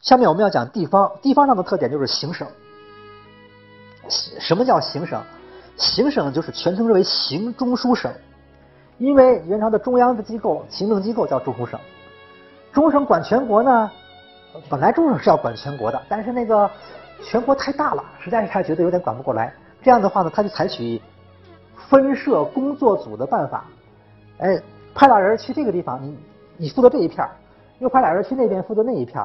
下面我们要讲地方，地方上的特点就是行省。什么叫行省？行省就是全称之为行中书省，因为元朝的中央的机构行政机构叫中书省，中书省管全国呢。本来中书省是要管全国的，但是那个全国太大了，实在是他觉得有点管不过来。这样的话呢，他就采取分设工作组的办法，哎，派俩人去这个地方，你你负责这一片又派俩人去那边负责那一片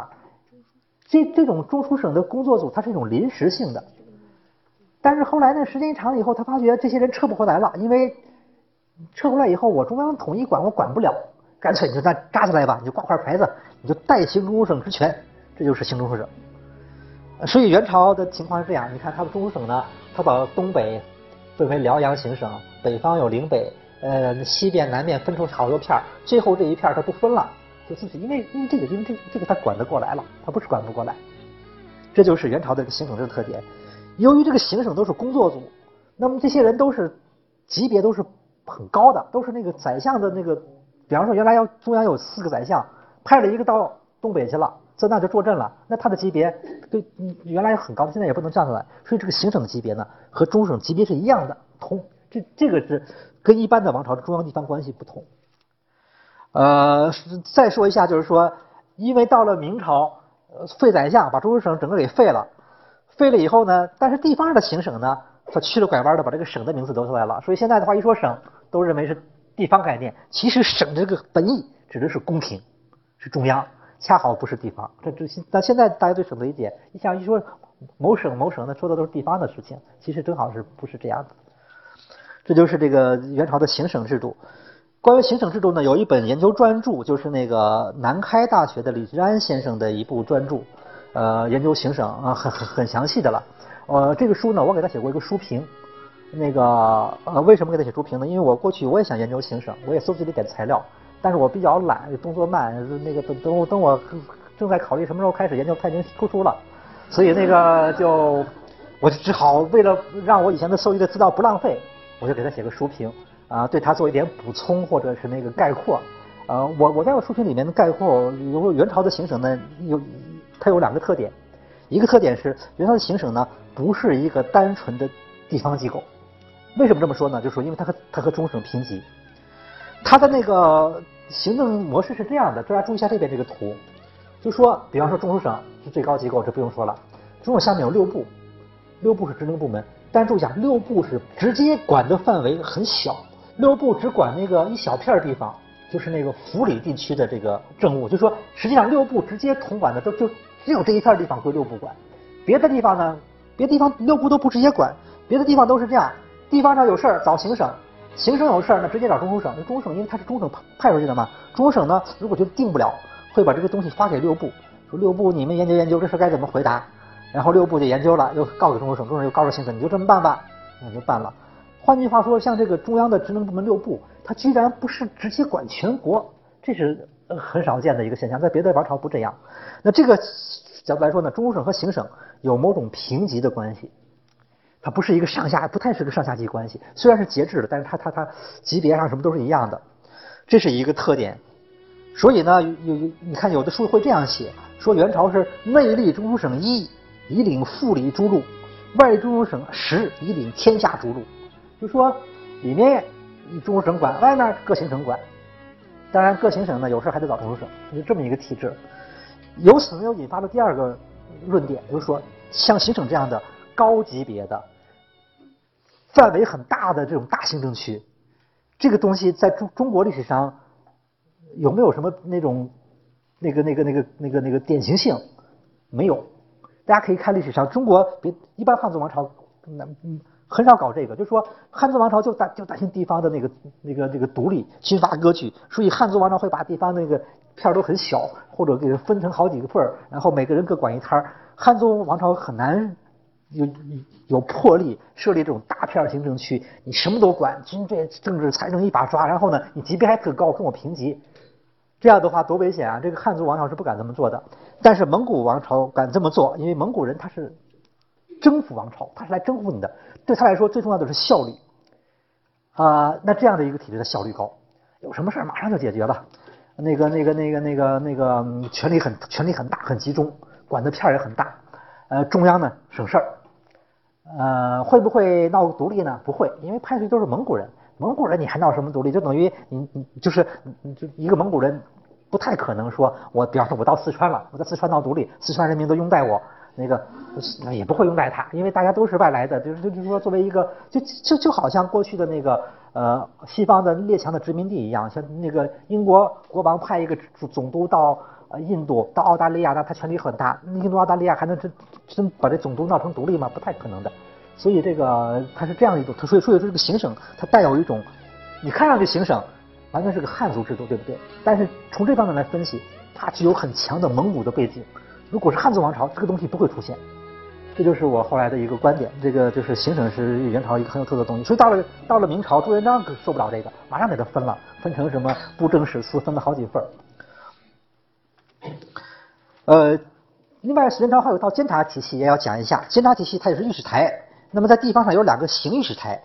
这这种中书省的工作组，它是一种临时性的。但是后来呢，时间一长了以后，他发觉这些人撤不回来了，因为撤回来以后，我中央统一管，我管不了，干脆你就那扎起来吧，你就挂块牌子，你就代行中书省职权，这就是行中书省。所以元朝的情况是这样，你看他的中书省呢，他把东北分为辽阳行省，北方有岭北，呃，西边南面分出好多片最后这一片他不分了，就自己因为因为这个因为这这个他管得过来了，他不是管不过来，这就是元朝的行省制的特点。由于这个行省都是工作组，那么这些人都是级别都是很高的，都是那个宰相的那个，比方说原来要中央有四个宰相，派了一个到东北去了，在那就坐镇了，那他的级别对原来很高，现在也不能降下来，所以这个行省的级别呢和中省级别是一样的，同这这个是跟一般的王朝的中央地方关系不同。呃，再说一下，就是说，因为到了明朝，废宰相，把中书省整个给废了。废了以后呢，但是地方的行省呢，他曲了拐弯的把这个省的名字留下来了。所以现在的话，一说省，都认为是地方概念。其实省这个本意指的是宫廷，是中央，恰好不是地方。这这现但现在大家对省的理解，你想一说某省某省呢，说的都是地方的事情。其实正好是不是这样的？这就是这个元朝的行省制度。关于行省制度呢，有一本研究专著，就是那个南开大学的李志安先生的一部专著。呃，研究行省啊，很很很详细的了。呃，这个书呢，我给他写过一个书评。那个呃，为什么给他写书评呢？因为我过去我也想研究行省，我也搜集了一点材料，但是我比较懒，动作慢。那个等等我等我正在考虑什么时候开始研究，他已经出书了，所以那个就我就只好为了让我以前的搜集的资料不浪费，我就给他写个书评啊，对它做一点补充或者是那个概括。呃，我我在我书评里面的概括，有元朝的行省呢有。它有两个特点，一个特点是元朝的行省呢不是一个单纯的地方机构。为什么这么说呢？就是说，因为它和它和中省平级，它的那个行政模式是这样的。大家注意一下这边这个图，就说，比方说中书省是最高机构，这不用说了。中省下面有六部，六部是职能部门。但是注意一下，六部是直接管的范围很小，六部只管那个一小片地方。就是那个府里地区的这个政务，就说实际上六部直接统管的都就只有这一片地方归六部管，别的地方呢，别的地方六部都不直接管，别的地方都是这样，地方上有事儿找行省，行省有事儿呢直接找中书省，中书省因为它是中省派派出去的嘛，中书省呢如果觉得定不了，会把这个东西发给六部，说六部你们研究研究这事该怎么回答，然后六部就研究了，又告给中书省，中书省又告诉行省，你就这么办吧，那就办了。换句话说，像这个中央的职能部门六部。它居然不是直接管全国，这是很少见的一个现象，在别的王朝不这样。那这个角度来说呢，中书省和行省有某种平级的关系，它不是一个上下，不太是个上下级关系。虽然是节制的，但是它它它级别上什么都是一样的，这是一个特点。所以呢，有有你看有的书会这样写，说元朝是内立中书省一，以领副理诸路；外立中书省十，以领天下诸路。就说里面。中书省管，外面各行省管。当然，各行省呢有事还得找中书省，就这么一个体制。由此呢又引发了第二个论点，就是说，像行省这样的高级别的、范围很大的这种大行政区，这个东西在中中国历史上有没有什么那种那个那个那个那个那个典型性？没有。大家可以看历史上中国别一般汉族王朝那嗯。很少搞这个，就说汉族王朝就担就担心地方的那个那个那个独立军阀割据，所以汉族王朝会把地方那个片儿都很小，或者给分成好几个份儿，然后每个人各管一摊儿。汉族王朝很难有有魄力设立这种大片行政区，你什么都管，军队、政治、财政一把抓，然后呢，你级别还特高，跟我平级，这样的话多危险啊！这个汉族王朝是不敢这么做的，但是蒙古王朝敢这么做，因为蒙古人他是。征服王朝，他是来征服你的，对他来说最重要的是效率啊。那这样的一个体制的效率高，有什么事马上就解决了。那个、那个、那个、那个、那个权力很权力很大很集中，管的片儿也很大，呃，中央呢省事儿，呃，会不会闹独立呢？不会，因为派出去都是蒙古人，蒙古人你还闹什么独立？就等于你你就是就一个蒙古人，不太可能说我，比方说我到四川了，我在四川闹独立，四川人民都拥戴我。那个也不会拥戴他，因为大家都是外来的，就是就是说，作为一个就就就好像过去的那个呃西方的列强的殖民地一样，像那个英国国王派一个总督到呃印度到澳大利亚，那他权力很大，印度澳大利亚还能真真把这总督闹成独立吗？不太可能的。所以这个他是这样一种，所以所以说这个行省它带有一种，你看上去行省完全是个汉族制度，对不对？但是从这方面来分析，它具有很强的蒙古的背景。如果是汉族王朝，这个东西不会出现，这就是我后来的一个观点。这个就是行省是元朝一个很有特色的东西。所以到了到了明朝，朱元璋可受不了这个，马上给他分了，分成什么布政使司，分了好几份呃，另外，元朝还有一套监察体系，也要讲一下。监察体系它也是御史台，那么在地方上有两个刑御史台，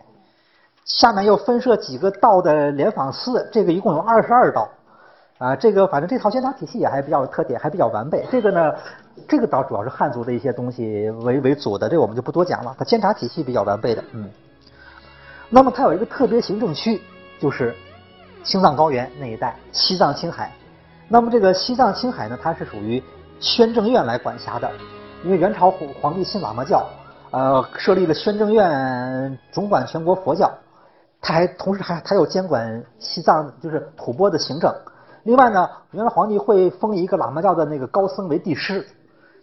下面又分设几个道的联访司，这个一共有二十二道。啊，这个反正这套监察体系也还比较有特点，还比较完备。这个呢，这个倒主要是汉族的一些东西为为主的，这个我们就不多讲了。它监察体系比较完备的，嗯。那么它有一个特别行政区，就是青藏高原那一带，西藏、青海。那么这个西藏、青海呢，它是属于宣政院来管辖的，因为元朝皇帝信喇嘛教，呃，设立了宣政院，总管全国佛教。他还同时还他又监管西藏，就是吐蕃的行政。另外呢，原来皇帝会封一个喇嘛教的那个高僧为帝师，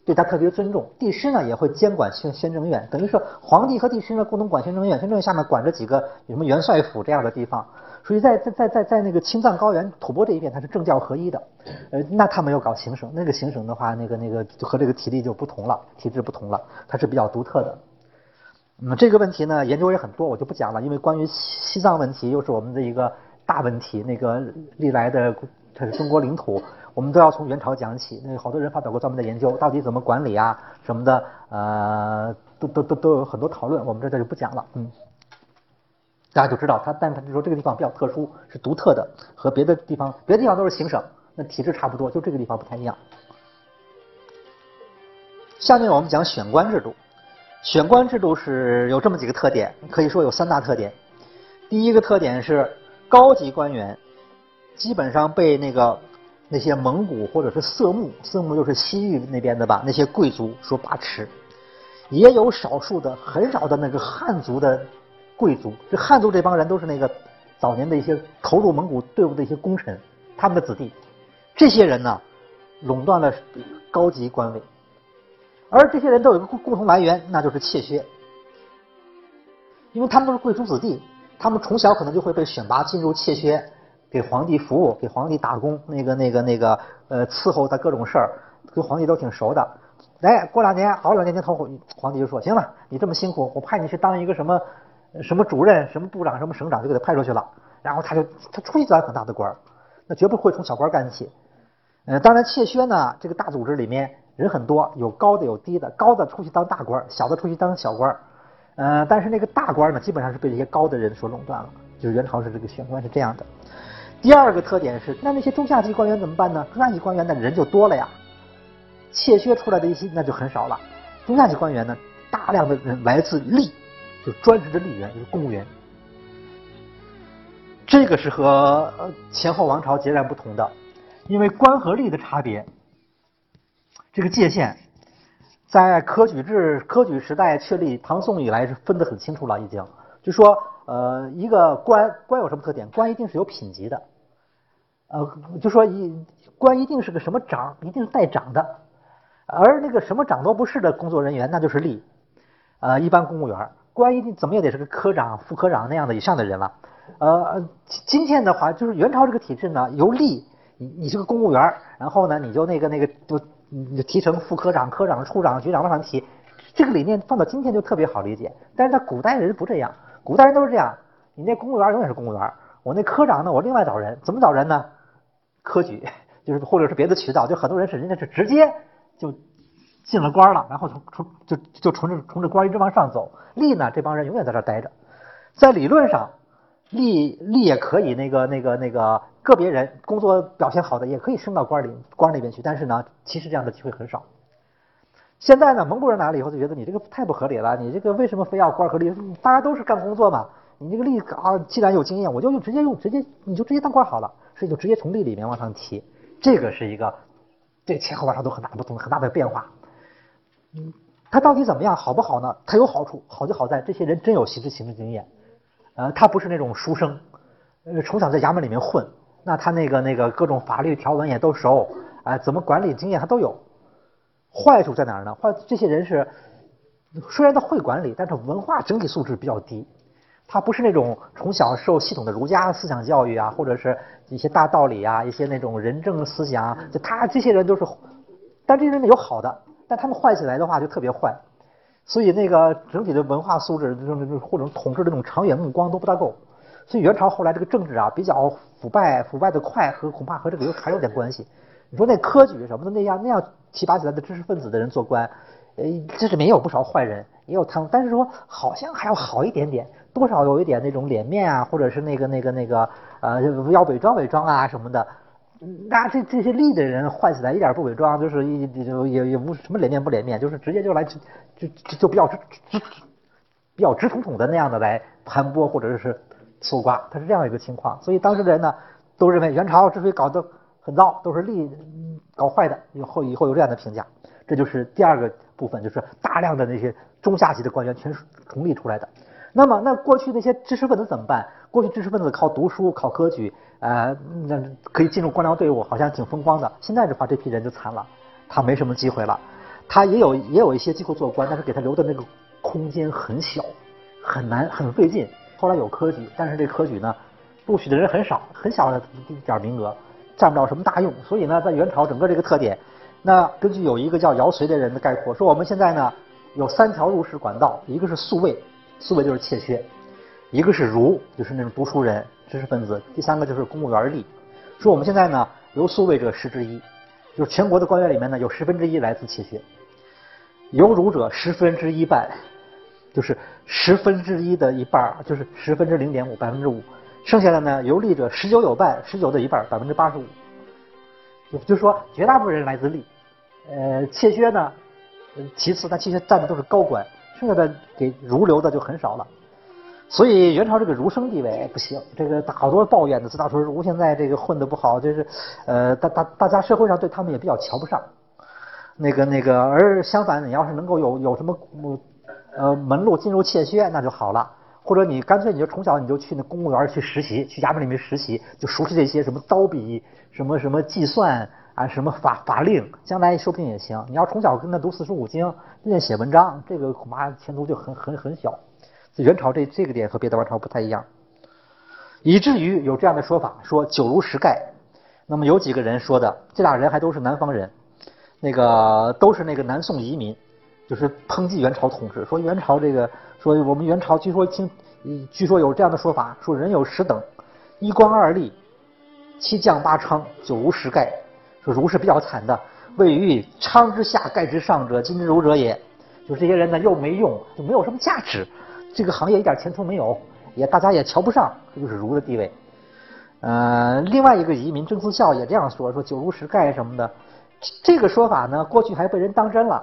对他特别尊重。帝师呢也会监管宣宣政院，等于说皇帝和帝师呢共同管宣政院，宣政院下面管着几个什么元帅府这样的地方。所以在在在在在那个青藏高原吐蕃这一边，它是政教合一的。呃，那他们要搞行省，那个行省的话，那个那个就和这个体力就不同了，体制不同了，它是比较独特的。那么这个问题呢，研究也很多，我就不讲了，因为关于西藏问题又是我们的一个大问题，那个历来的。它是中国领土，我们都要从元朝讲起。那好多人发表过专门的研究，到底怎么管理啊什么的，呃，都都都都有很多讨论。我们这这就不讲了，嗯，大家就知道它，但它就说这个地方比较特殊，是独特的，和别的地方别的地方都是行省，那体制差不多，就这个地方不太一样。下面我们讲选官制度，选官制度是有这么几个特点，可以说有三大特点。第一个特点是高级官员。基本上被那个那些蒙古或者是色目，色目就是西域那边的吧，那些贵族所把持，也有少数的很少的那个汉族的贵族。这汉族这帮人都是那个早年的一些投入蒙古队伍的一些功臣，他们的子弟。这些人呢，垄断了高级官位，而这些人都有一个共共同来源，那就是怯薛，因为他们都是贵族子弟，他们从小可能就会被选拔进入怯薛。给皇帝服务，给皇帝打工，那个、那个、那个，呃，伺候他各种事儿，跟皇帝都挺熟的。哎，过两年，熬两年年头，皇帝就说：“行了，你这么辛苦，我派你去当一个什么什么主任、什么部长、什么省长，就给他派出去了。”然后他就他出去当很大的官儿，那绝不会从小官干起。嗯，当然，妾薛呢，这个大组织里面人很多，有高的有低的，高的出去当大官，小的出去当小官。嗯，但是那个大官呢，基本上是被这些高的人所垄断了。就是元朝是这个选官是这样的。第二个特点是，那那些中下级官员怎么办呢？中下级官员那人就多了呀，窃削出来的一些那就很少了。中下级官员呢，大量的人来自吏，就专职的吏员，就是公务员。这个是和前后王朝截然不同的，因为官和吏的差别，这个界限在科举制、科举时代确立，唐宋以来是分得很清楚了，已经就说。呃，一个官官有什么特点？官一定是有品级的，呃，就说一官一定是个什么长，一定是带长的，而那个什么长都不是的工作人员，那就是吏，呃，一般公务员，官一定怎么也得是个科长、副科长那样的以上的人了。呃，今天的话，就是元朝这个体制呢，由吏，你你是个公务员，然后呢，你就那个那个就你就提成副科长、科长、处长、局长往上提，这个理念放到今天就特别好理解，但是在古代人不这样。古代人都是这样，你那公务员永远是公务员，我那科长呢，我另外找人，怎么找人呢？科举，就是或者是别的渠道，就很多人是人家是直接就进了官了，然后从从就就从这从这官一直往上走。吏呢，这帮人永远在这待着，在理论上，吏吏也可以那个那个那个个别人工作表现好的也可以升到官里官那边去，但是呢，其实这样的机会很少。现在呢，蒙古人来了以后就觉得你这个太不合理了，你这个为什么非要官和吏？大家都是干工作嘛，你这个吏啊，既然有经验，我就用直接用直接你就直接当官好了，所以就直接从吏里面往上提。这个是一个这前后往上都很大不同，很大的变化。嗯，他到底怎么样，好不好呢？他有好处，好就好在这些人真有实质行政经验，呃，他不是那种书生，呃，从小在衙门里面混，那他那个那个各种法律条文也都熟，啊，怎么管理经验他都有。坏处在哪儿呢？坏，这些人是虽然他会管理，但是文化整体素质比较低。他不是那种从小受系统的儒家思想教育啊，或者是一些大道理啊，一些那种仁政思想。就他这些人都是，但这些人有好的，但他们坏起来的话就特别坏。所以那个整体的文化素质，就是或者统治这种长远目光都不大够。所以元朝后来这个政治啊比较腐败，腐败的快和恐怕和这个有还有点关系。你说那科举什么的那样那样提拔起来的知识分子的人做官，呃，这里面也有不少坏人，也有贪，但是说好像还要好一点点，多少有一点那种脸面啊，或者是那个那个那个呃要伪装伪装啊什么的。那这这些吏的人坏起来一点不伪装，就是一就也也无什么脸面不脸面，就是直接就来就就就比较直直比较直统统的那样的来盘剥或者是搜刮，他是这样一个情况。所以当时的人呢都认为元朝之所以搞得很糟，都是利搞坏的。以后以后有这样的评价，这就是第二个部分，就是大量的那些中下级的官员全是从吏出来的。那么，那过去那些知识分子怎么办？过去知识分子靠读书、考科举，呃，那可以进入官僚队伍，好像挺风光的。现在的话，这批人就惨了，他没什么机会了。他也有也有一些机会做官，但是给他留的那个空间很小，很难，很费劲。后来有科举，但是这科举呢，录取的人很少，很小的一点名额。占不了什么大用，所以呢，在元朝整个这个特点，那根据有一个叫姚绥的人的概括，说我们现在呢有三条入仕管道，一个是宿卫，宿卫就是怯薛；一个是儒，就是那种读书人、知识分子；第三个就是公务员吏。说我们现在呢由宿卫者十之一，就是全国的官员里面呢有十分之一来自怯薛；由儒者十分之一半，就是十分之一的一半，就是十分之零点五，百分之五。剩下的呢，游历者十九有半，十九的一半，百分之八十五。就就说绝大部分人来自吏，呃，妾薛呢，其次，但其实占的都是高官，剩下的给儒流的就很少了。所以元朝这个儒生地位不行，这个好多抱怨的，自大说儒现在这个混的不好，就是呃，大大大家社会上对他们也比较瞧不上。那个那个，而相反，你要是能够有有什么呃门路进入妾薛，那就好了。或者你干脆你就从小你就去那公务员去实习，去衙门里面实习，就熟悉这些什么刀笔、什么什么计算啊、什么法法令，将来说不定也行。你要从小跟他读四书五经，练写文章，这个恐怕前途就很很很小。元朝这这个点和别的王朝不太一样，以至于有这样的说法，说九如石盖。那么有几个人说的，这俩人还都是南方人，那个都是那个南宋移民，就是抨击元朝统治，说元朝这个。说我们元朝据说听，据说有这样的说法，说人有十等，一官二吏，七将八娼，九如十盖。说儒是比较惨的，位于娼之下，盖之上者，今之儒者也。就这些人呢，又没用，就没有什么价值，这个行业一点前途没有，也大家也瞧不上，这就是儒的地位。呃，另外一个移民郑思孝也这样说，说九如十盖什么的，这个说法呢，过去还被人当真了。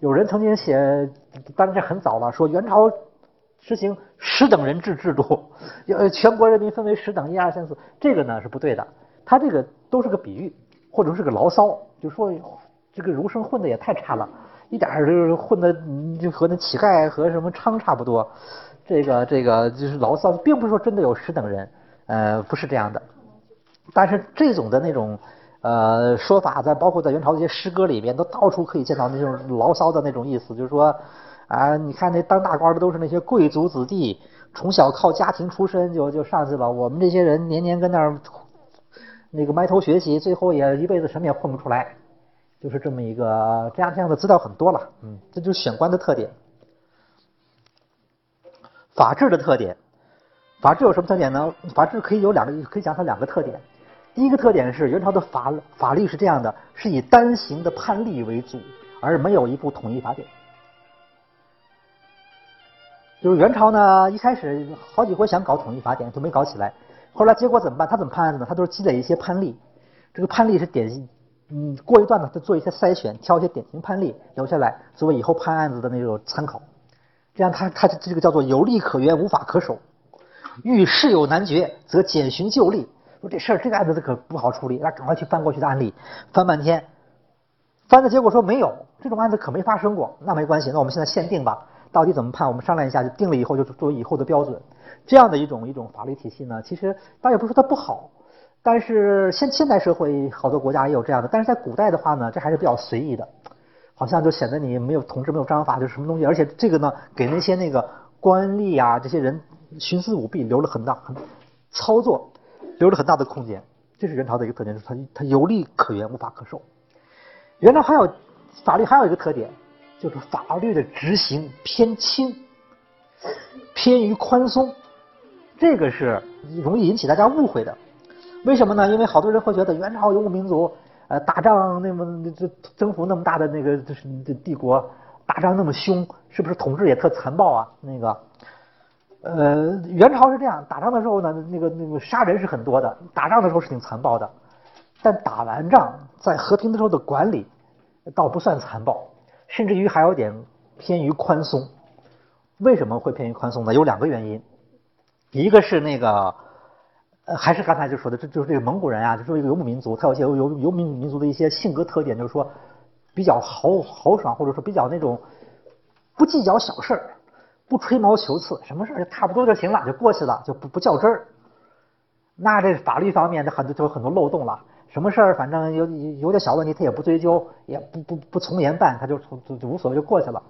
有人曾经写，当然这很早了，说元朝实行十等人制制度，呃，全国人民分为十等，一二三四，这个呢是不对的。他这个都是个比喻，或者是个牢骚，就说这个儒生混的也太差了，一点儿就是混的就和那乞丐和什么娼差不多。这个这个就是牢骚，并不是说真的有十等人，呃，不是这样的。但是这种的那种。呃，说法在包括在元朝的一些诗歌里边，都到处可以见到那种牢骚的那种意思，就是说，啊，你看那当大官的都是那些贵族子弟，从小靠家庭出身就就上去了，我们这些人年年跟那儿那个埋头学习，最后也一辈子什么也混不出来，就是这么一个这样这样的资料很多了，嗯，这就是选官的特点。法治的特点，法治有什么特点呢？法治可以有两个，可以讲它两个特点。第一个特点是元朝的法法律是这样的，是以单行的判例为主，而没有一部统一法典。就是元朝呢，一开始好几回想搞统一法典都没搞起来，后来结果怎么办？他怎么判案子呢？他都是积累一些判例，这个判例是典型嗯，过一段呢，他做一些筛选，挑一些典型判例留下来，作为以后判案子的那种参考。这样，他他这个叫做有利可原，无法可守。遇事有难决，则简寻旧例。这事儿这个案子可不好处理，那赶快去翻过去的案例，翻半天，翻的结果说没有这种案子可没发生过。那没关系，那我们现在限定吧，到底怎么判？我们商量一下，就定了以后就作为以后的标准。这样的一种一种法律体系呢，其实倒也不是说它不好。但是现现代社会好多国家也有这样的，但是在古代的话呢，这还是比较随意的，好像就显得你没有统治、没有章法，就是什么东西。而且这个呢，给那些那个官吏啊这些人徇私舞弊留了很大很操作，留了很大的空间。这是元朝的一个特点，是它它有利可原，无法可受。元朝还有法律还有一个特点，就是法律的执行偏轻，偏于宽松，这个是容易引起大家误会的。为什么呢？因为好多人会觉得元朝游牧民族，呃，打仗那么这征服那么大的那个就是帝国，打仗那么凶，是不是统治也特残暴啊？那个，呃，元朝是这样，打仗的时候呢，那个那个杀人是很多的，打仗的时候是挺残暴的，但打完仗在和平的时候的管理倒不算残暴，甚至于还有点偏于宽松。为什么会偏于宽松呢？有两个原因，一个是那个。呃，还是刚才就说的，这就是这个蒙古人啊，就是一个游牧民族，他有些游游牧民族的一些性格特点，就是说比较豪豪爽，或者说比较那种不计较小事儿，不吹毛求疵，什么事儿就差不多就行了，就过去了，就不不较真儿。那这法律方面的很多就有很多漏洞了，什么事儿反正有有点小问题，他也不追究，也不不不从严办，他就就就无所谓就过去了。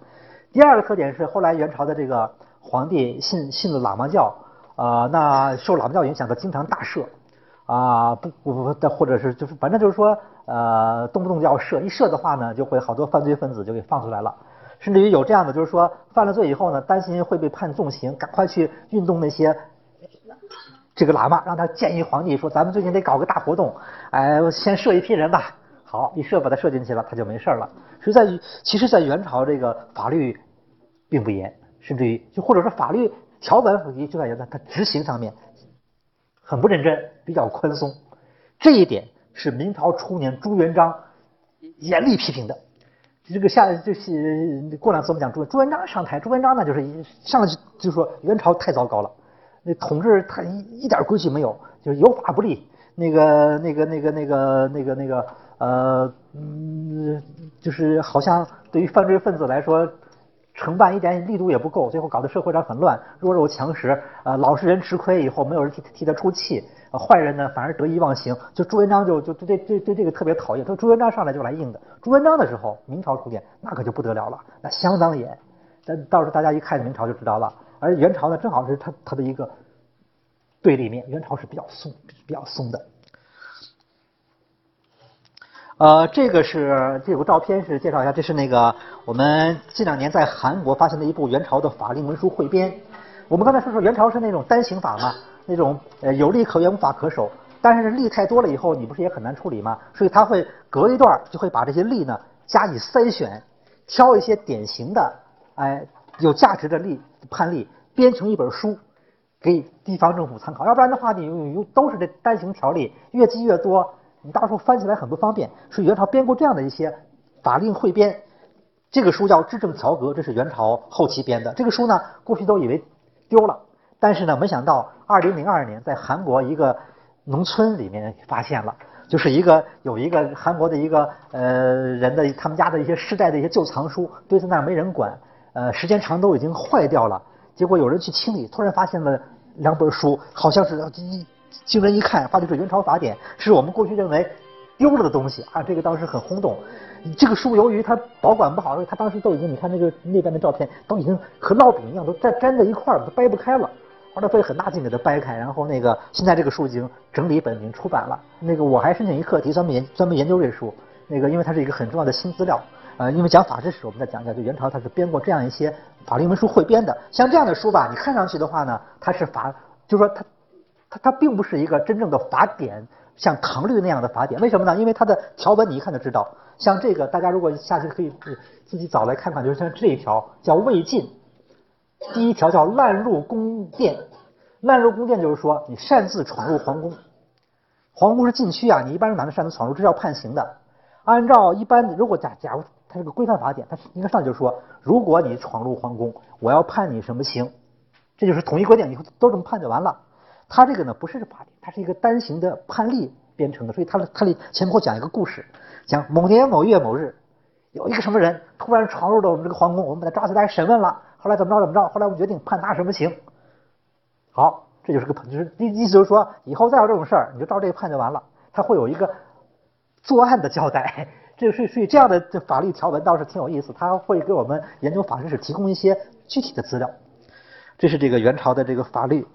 第二个特点是，后来元朝的这个皇帝信信了喇嘛教。啊，那受喇嘛教影响，他经常大赦，啊，不不不，或者是就是反正就是说，呃，动不动就要赦，一赦的话呢，就会好多犯罪分子就给放出来了，甚至于有这样的，就是说犯了罪以后呢，担心会被判重刑，赶快去运动那些这个喇嘛，让他建议皇帝说，咱们最近得搞个大活动，哎，先设一批人吧。好，一设把他设进去了，他就没事了。所以在其实，在元朝这个法律并不严，甚至于就或者说法律。条文和就感觉呢，它执行上面很不认真，比较宽松。这一点是明朝初年朱元璋严厉批评的。这个下就是过两次我们讲朱朱元璋上台，朱元璋呢就是上来就就说元朝太糟糕了，那统治他一一点规矩没有，就是有法不立。那个那个那个那个那个那个呃嗯，就是好像对于犯罪分子来说。承办一点力度也不够，最后搞得社会上很乱，弱肉强食，呃，老实人吃亏以后没有人替替他出气，坏人呢反而得意忘形。就朱元璋就就对对对这个特别讨厌，说朱元璋上来就来硬的。朱元璋的时候，明朝初年那可就不得了了，那相当严。但到时候大家一看明朝就知道了。而元朝呢，正好是他他的一个对立面，元朝是比较松比较松的。呃，这个是这有个照片是介绍一下，这是那个我们近两年在韩国发现的一部元朝的法令文书汇编。我们刚才说说元朝是那种单行法嘛，那种呃有利可原无法可守，但是例太多了以后，你不是也很难处理吗？所以他会隔一段就会把这些例呢加以筛选，挑一些典型的哎有价值的例判例，编成一本书给地方政府参考。要不然的话，你用都是这单行条例，越积越多。你到时候翻起来很不方便，所以元朝编过这样的一些法令汇编，这个书叫《制政条格》，这是元朝后期编的。这个书呢，过去都以为丢了，但是呢，没想到二零零二年在韩国一个农村里面发现了，就是一个有一个韩国的一个呃人的他们家的一些世代的一些旧藏书堆在那儿没人管，呃，时间长都已经坏掉了。结果有人去清理，突然发现了两本书，好像是。经人一看，发现是元朝法典，是我们过去认为丢了的东西啊！这个当时很轰动。这个书由于它保管不好，所以它当时都已经，你看那个那边的照片，都已经和烙饼一样，都粘粘在一块儿了，都掰不开了。后来费很大劲给它掰开，然后那个现在这个书已经整理本已经出版了。那个我还申请一课题，专门研专门研究这书。那个因为它是一个很重要的新资料。呃，因为讲法制史，我们再讲一下，就元朝它是编过这样一些法令文书汇编的。像这样的书吧，你看上去的话呢，它是法，就是说它。它它并不是一个真正的法典，像唐律那样的法典，为什么呢？因为它的条文你一看就知道，像这个大家如果下去可以自己找来看看，就是像这一条叫魏禁，第一条叫滥入宫殿，滥入宫殿就是说你擅自闯入皇宫，皇宫是禁区啊，你一般人哪能擅自闯入，这是要判刑的。按照一般，如果假假如它是个规范法典，它应该上就说，如果你闯入皇宫，我要判你什么刑，这就是统一规定，以后都这么判就完了。他这个呢不是法典，它是一个单行的判例编成的，所以它它里前后讲一个故事，讲某年某月某日，有一个什么人突然闯入了我们这个皇宫，我们把他抓起来审问了，后来怎么着怎么着，后来我们决定判他什么刑。好，这就是个就是意意思就是说，以后再有这种事儿，你就照这个判就完了，他会有一个作案的交代。这个是所以这样的这法律条文倒是挺有意思，他会给我们研究法制史提供一些具体的资料。这是这个元朝的这个法律。